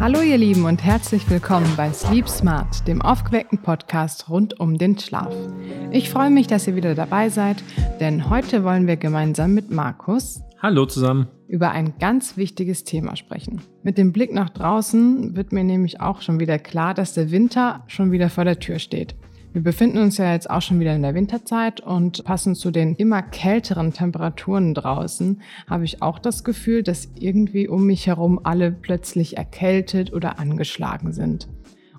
Hallo ihr Lieben und herzlich willkommen bei Sleep Smart, dem aufgeweckten Podcast rund um den Schlaf. Ich freue mich, dass ihr wieder dabei seid, denn heute wollen wir gemeinsam mit Markus Hallo zusammen über ein ganz wichtiges Thema sprechen. Mit dem Blick nach draußen wird mir nämlich auch schon wieder klar, dass der Winter schon wieder vor der Tür steht. Wir befinden uns ja jetzt auch schon wieder in der Winterzeit und passend zu den immer kälteren Temperaturen draußen habe ich auch das Gefühl, dass irgendwie um mich herum alle plötzlich erkältet oder angeschlagen sind.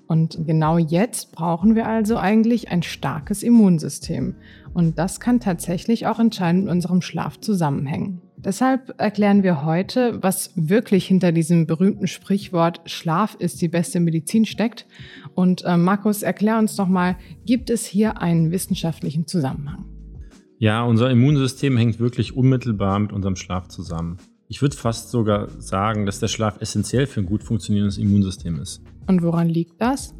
Und genau jetzt brauchen wir also eigentlich ein starkes Immunsystem. Und das kann tatsächlich auch entscheidend mit unserem Schlaf zusammenhängen. Deshalb erklären wir heute, was wirklich hinter diesem berühmten Sprichwort Schlaf ist die beste Medizin steckt. Und äh, Markus, erklär uns doch mal, gibt es hier einen wissenschaftlichen Zusammenhang? Ja, unser Immunsystem hängt wirklich unmittelbar mit unserem Schlaf zusammen. Ich würde fast sogar sagen, dass der Schlaf essentiell für ein gut funktionierendes Immunsystem ist. Und woran liegt das?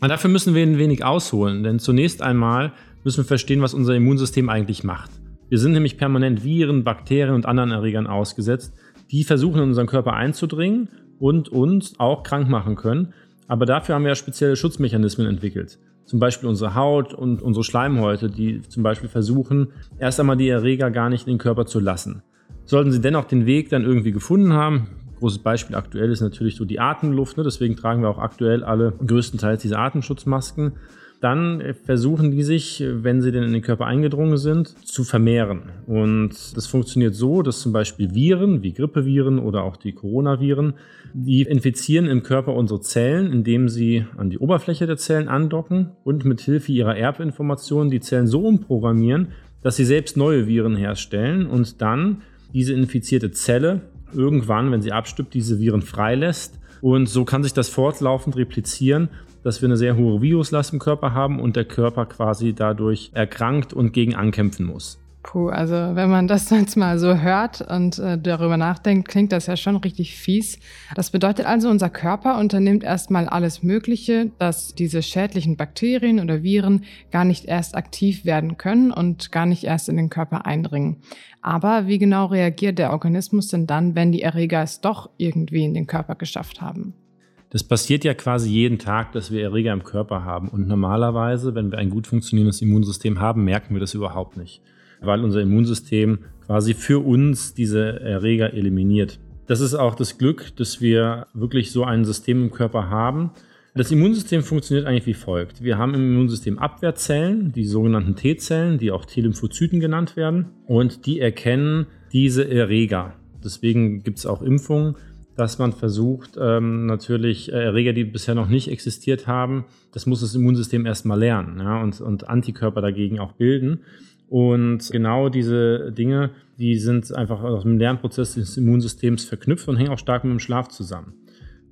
Und dafür müssen wir ein wenig ausholen, denn zunächst einmal müssen wir verstehen, was unser Immunsystem eigentlich macht. Wir sind nämlich permanent Viren, Bakterien und anderen Erregern ausgesetzt, die versuchen in unseren Körper einzudringen und uns auch krank machen können. Aber dafür haben wir ja spezielle Schutzmechanismen entwickelt. Zum Beispiel unsere Haut und unsere Schleimhäute, die zum Beispiel versuchen, erst einmal die Erreger gar nicht in den Körper zu lassen. Sollten sie dennoch den Weg dann irgendwie gefunden haben, großes Beispiel aktuell ist natürlich so die Atemluft, ne? deswegen tragen wir auch aktuell alle größtenteils diese Atemschutzmasken dann versuchen die sich, wenn sie denn in den Körper eingedrungen sind, zu vermehren. Und das funktioniert so, dass zum Beispiel Viren wie Grippeviren oder auch die Coronaviren, die infizieren im Körper unsere Zellen, indem sie an die Oberfläche der Zellen andocken und mit Hilfe ihrer Erbinformationen die Zellen so umprogrammieren, dass sie selbst neue Viren herstellen und dann diese infizierte Zelle irgendwann, wenn sie abstirbt, diese Viren freilässt. Und so kann sich das fortlaufend replizieren dass wir eine sehr hohe Viruslast im Körper haben und der Körper quasi dadurch erkrankt und gegen ankämpfen muss. Puh, also wenn man das jetzt mal so hört und äh, darüber nachdenkt, klingt das ja schon richtig fies. Das bedeutet also, unser Körper unternimmt erstmal alles Mögliche, dass diese schädlichen Bakterien oder Viren gar nicht erst aktiv werden können und gar nicht erst in den Körper eindringen. Aber wie genau reagiert der Organismus denn dann, wenn die Erreger es doch irgendwie in den Körper geschafft haben? Das passiert ja quasi jeden Tag, dass wir Erreger im Körper haben. Und normalerweise, wenn wir ein gut funktionierendes Immunsystem haben, merken wir das überhaupt nicht, weil unser Immunsystem quasi für uns diese Erreger eliminiert. Das ist auch das Glück, dass wir wirklich so ein System im Körper haben. Das Immunsystem funktioniert eigentlich wie folgt. Wir haben im Immunsystem Abwehrzellen, die sogenannten T-Zellen, die auch T-Lymphozyten genannt werden, und die erkennen diese Erreger. Deswegen gibt es auch Impfungen dass man versucht, ähm, natürlich äh, Erreger, die bisher noch nicht existiert haben, das muss das Immunsystem erstmal lernen ja, und, und Antikörper dagegen auch bilden. Und genau diese Dinge, die sind einfach aus dem Lernprozess des Immunsystems verknüpft und hängen auch stark mit dem Schlaf zusammen.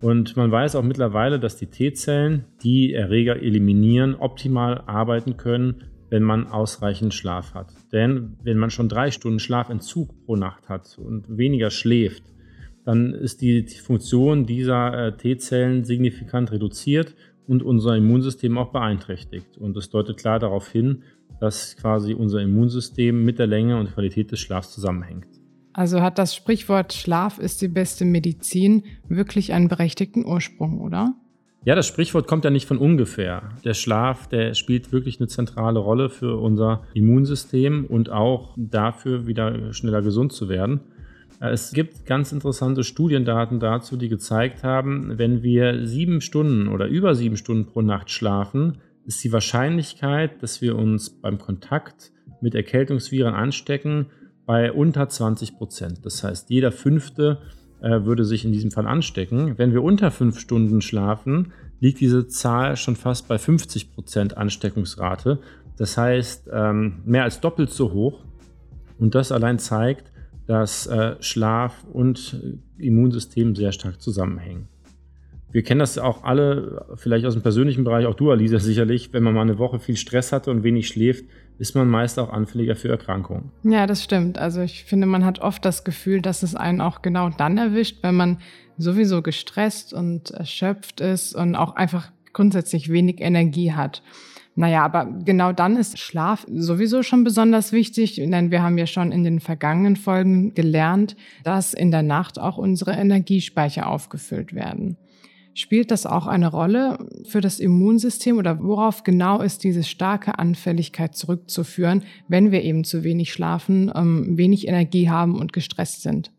Und man weiß auch mittlerweile, dass die T-Zellen, die Erreger eliminieren, optimal arbeiten können, wenn man ausreichend Schlaf hat. Denn wenn man schon drei Stunden Schlafentzug pro Nacht hat und weniger schläft, dann ist die, Funktion dieser äh, T-Zellen signifikant reduziert und unser Immunsystem auch beeinträchtigt. Und das deutet klar darauf hin, dass quasi unser Immunsystem mit der Länge und Qualität des Schlafs zusammenhängt. Also hat das Sprichwort Schlaf ist die beste Medizin wirklich einen berechtigten Ursprung, oder? Ja, das Sprichwort kommt ja nicht von ungefähr. Der Schlaf, der spielt wirklich eine zentrale Rolle für unser Immunsystem und auch dafür, wieder schneller gesund zu werden. Äh, es gibt ganz interessante Studiendaten dazu, die gezeigt haben, wenn wir sieben Stunden oder über sieben Stunden pro Nacht schlafen, ist die Wahrscheinlichkeit, dass wir uns beim Kontakt mit Erkältungsviren anstecken, bei unter 20 Prozent. Das heißt, jeder Fünfte äh, würde sich in diesem Fall anstecken. Wenn wir unter fünf Stunden schlafen, liegt diese Zahl schon fast bei 50 Prozent Ansteckungsrate. Das heißt, ähm, mehr als doppelt so hoch. Und das allein zeigt, dass äh, Schlaf und Immunsystem sehr stark zusammenhängen. Wir kennen das auch alle, vielleicht aus dem persönlichen Bereich, auch du, Alisa, sicherlich. Wenn man mal eine Woche viel Stress hatte und wenig schläft, ist man meist auch anfälliger für Erkrankungen. Ja, das stimmt. Also ich finde, man hat oft das Gefühl, dass es einen auch genau dann erwischt, wenn man sowieso gestresst und erschöpft ist und auch einfach grundsätzlich wenig Energie hat. Naja, aber genau dann ist Schlaf sowieso schon besonders wichtig, denn wir haben ja schon in den vergangenen Folgen gelernt, dass in der Nacht auch unsere Energiespeicher aufgefüllt werden. Spielt das auch eine Rolle für das Immunsystem oder worauf genau ist diese starke Anfälligkeit zurückzuführen, wenn wir eben zu wenig schlafen, ähm, wenig Energie haben und gestresst sind?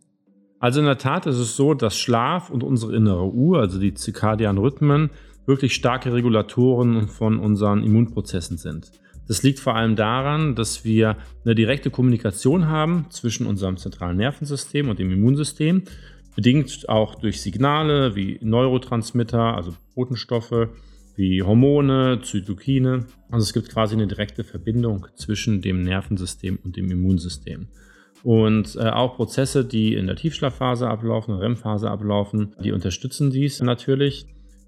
Also in der Tat ist es so, dass Schlaf und unsere innere Uhr, also die zirkadianen Rhythmen, wirklich starke Regulatoren von unseren Immunprozessen sind. Das liegt vor allem daran, dass wir eine direkte Kommunikation haben zwischen unserem zentralen Nervensystem und dem Immunsystem bedingt auch durch Signale wie Neurotransmitter, also Botenstoffe, wie Hormone, Zytokine. Also es gibt quasi eine direkte Verbindung zwischen dem Nervensystem und dem Immunsystem. Und äh, auch Prozesse, die in der Tiefschlafphase ablaufen, REM-Phase ablaufen, die unterstützen dies natürlich.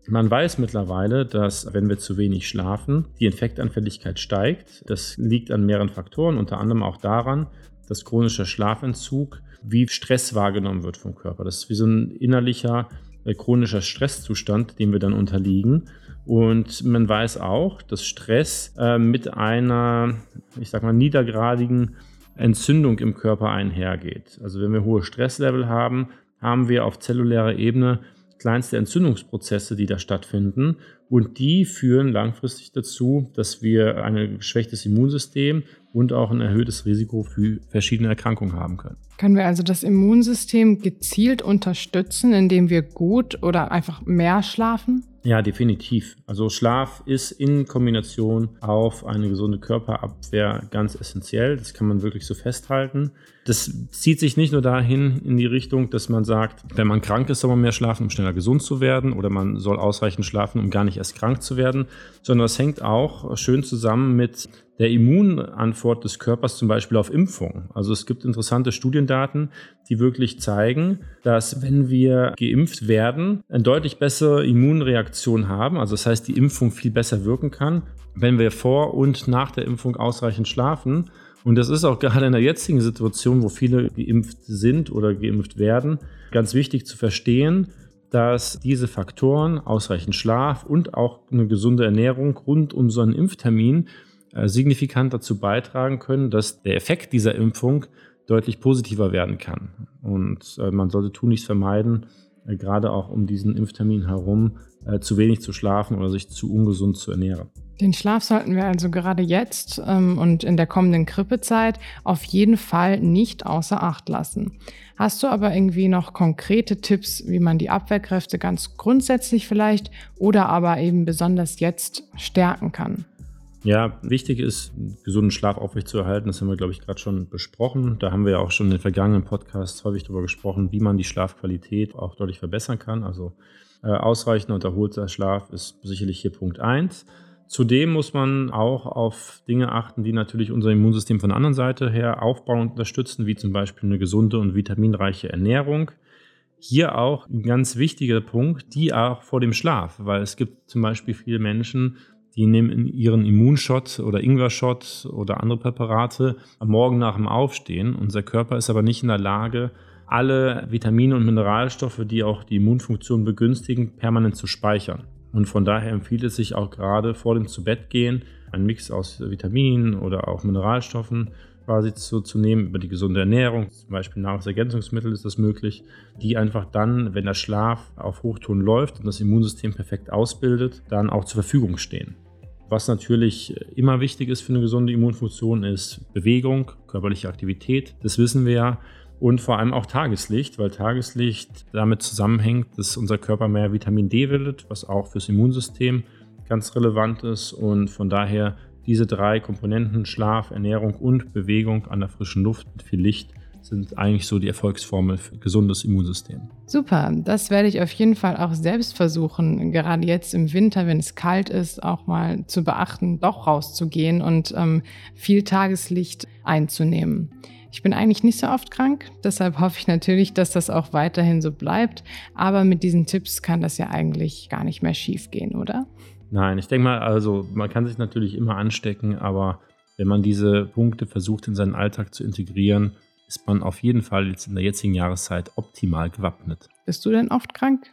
Man weiß mittlerweile, dass wenn wir zu wenig schlafen, die Infektanfälligkeit steigt. Das liegt an mehreren Faktoren, unter anderem auch daran, dass chronischer Schlafentzug wie Stress wahrgenommen wird vom Körper. Das ist wie so ein innerlicher äh, chronischer Stresszustand, dem wir dann unterliegen. Und man weiß auch, dass Stress äh, mit einer, ich sag mal, niedergradigen Entzündung im Körper einhergeht. Also wenn wir hohe Stresslevel haben, haben wir auf zellulärer Ebene kleinste Entzündungsprozesse, die da stattfinden. Und die führen langfristig dazu, dass wir ein geschwächtes Immunsystem und auch ein erhöhtes Risiko für verschiedene Erkrankungen haben können. Können wir also das Immunsystem gezielt unterstützen, indem wir gut oder einfach mehr schlafen? Ja, definitiv. Also Schlaf ist in Kombination auf eine gesunde Körperabwehr ganz essentiell. Das kann man wirklich so festhalten. Das zieht sich nicht nur dahin in die Richtung, dass man sagt, wenn man krank ist, soll man mehr schlafen, um schneller gesund zu werden, oder man soll ausreichend schlafen, um gar nicht erst krank zu werden, sondern es hängt auch schön zusammen mit der Immunantwort des Körpers zum Beispiel auf Impfung. Also es gibt interessante Studiendaten, die wirklich zeigen, dass wenn wir geimpft werden, eine deutlich bessere Immunreaktion haben. Also das heißt, die Impfung viel besser wirken kann, wenn wir vor und nach der Impfung ausreichend schlafen. Und das ist auch gerade in der jetzigen Situation, wo viele geimpft sind oder geimpft werden, ganz wichtig zu verstehen, dass diese Faktoren, ausreichend Schlaf und auch eine gesunde Ernährung rund um so einen Impftermin äh, signifikant dazu beitragen können, dass der Effekt dieser Impfung deutlich positiver werden kann. Und äh, man sollte tunlichst vermeiden, äh, gerade auch um diesen Impftermin herum, zu wenig zu schlafen oder sich zu ungesund zu ernähren. Den Schlaf sollten wir also gerade jetzt ähm, und in der kommenden Grippezeit auf jeden Fall nicht außer Acht lassen. Hast du aber irgendwie noch konkrete Tipps, wie man die Abwehrkräfte ganz grundsätzlich vielleicht oder aber eben besonders jetzt stärken kann? Ja, wichtig ist, gesunden Schlaf aufrechtzuerhalten. Das haben wir, glaube ich, gerade schon besprochen. Da haben wir ja auch schon in den vergangenen Podcasts häufig darüber gesprochen, wie man die Schlafqualität auch deutlich verbessern kann. Also äh, ausreichender und erholter Schlaf ist sicherlich hier Punkt 1. Zudem muss man auch auf Dinge achten, die natürlich unser Immunsystem von der anderen Seite her aufbauen und unterstützen, wie zum Beispiel eine gesunde und vitaminreiche Ernährung. Hier auch ein ganz wichtiger Punkt, die auch vor dem Schlaf, weil es gibt zum Beispiel viele Menschen, die nehmen ihren Immunshot oder Ingwer-Shot oder andere Präparate am Morgen nach dem Aufstehen. Unser Körper ist aber nicht in der Lage, alle Vitamine und Mineralstoffe, die auch die Immunfunktion begünstigen, permanent zu speichern. Und von daher empfiehlt es sich auch gerade vor dem Zubettgehen, einen Mix aus Vitaminen oder auch Mineralstoffen quasi zu, zu nehmen, über die gesunde Ernährung, zum Beispiel Nahrungsergänzungsmittel ist das möglich, die einfach dann, wenn der Schlaf auf Hochton läuft und das Immunsystem perfekt ausbildet, dann auch zur Verfügung stehen. Was natürlich immer wichtig ist für eine gesunde Immunfunktion, ist Bewegung, körperliche Aktivität. Das wissen wir ja. Und vor allem auch Tageslicht, weil Tageslicht damit zusammenhängt, dass unser Körper mehr Vitamin D bildet, was auch fürs Immunsystem ganz relevant ist. Und von daher diese drei Komponenten, Schlaf, Ernährung und Bewegung an der frischen Luft mit viel Licht, sind eigentlich so die Erfolgsformel für ein gesundes Immunsystem. Super, das werde ich auf jeden Fall auch selbst versuchen, gerade jetzt im Winter, wenn es kalt ist, auch mal zu beachten, doch rauszugehen und ähm, viel Tageslicht einzunehmen. Ich bin eigentlich nicht so oft krank, deshalb hoffe ich natürlich, dass das auch weiterhin so bleibt. Aber mit diesen Tipps kann das ja eigentlich gar nicht mehr schief gehen, oder? Nein, ich denke mal, also man kann sich natürlich immer anstecken, aber wenn man diese Punkte versucht in seinen Alltag zu integrieren, ist man auf jeden Fall jetzt in der jetzigen Jahreszeit optimal gewappnet. Bist du denn oft krank?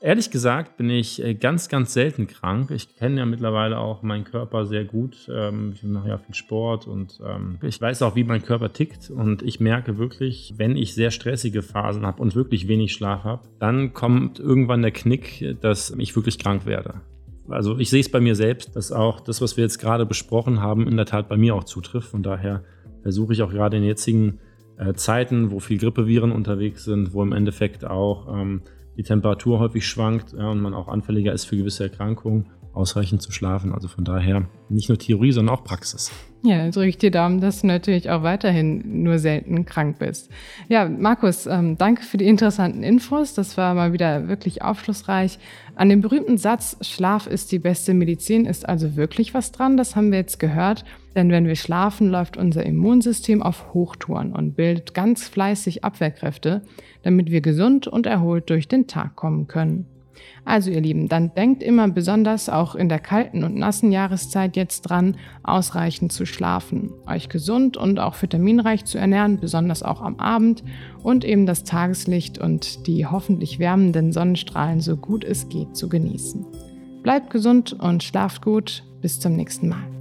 Ehrlich gesagt bin ich äh, ganz, ganz selten krank. Ich kenne ja mittlerweile auch meinen Körper sehr gut. Ähm, ich mache ja viel Sport und ähm, ich weiß auch, wie mein Körper tickt. Und ich merke wirklich, wenn ich sehr stressige Phasen habe und wirklich wenig Schlaf habe, dann kommt irgendwann der Knick, dass ich wirklich krank werde. Also ich sehe es bei mir selbst, dass auch das, was wir jetzt gerade besprochen haben, in der Tat bei mir auch zutrifft. Von daher versuche ich auch gerade in jetzigen äh, Zeiten, wo viel Grippeviren unterwegs sind, wo im Endeffekt auch ähm, die Temperatur häufig schwankt ja, und man auch anfälliger ist für gewisse Erkrankungen, ausreichend zu schlafen. Also von daher nicht nur Theorie, sondern auch Praxis. Ja, drücke ich dir Daumen, dass du natürlich auch weiterhin nur selten krank bist. Ja, Markus, ähm, danke für die interessanten Infos. Das war mal wieder wirklich aufschlussreich. An dem berühmten Satz, Schlaf ist die beste Medizin, ist also wirklich was dran. Das haben wir jetzt gehört. Denn wenn wir schlafen, läuft unser Immunsystem auf Hochtouren und bildet ganz fleißig Abwehrkräfte, damit wir gesund und erholt durch den Tag kommen können. Also ihr Lieben, dann denkt immer besonders auch in der kalten und nassen Jahreszeit jetzt dran, ausreichend zu schlafen, euch gesund und auch vitaminreich zu ernähren, besonders auch am Abend und eben das Tageslicht und die hoffentlich wärmenden Sonnenstrahlen so gut es geht zu genießen. Bleibt gesund und schlaft gut. Bis zum nächsten Mal.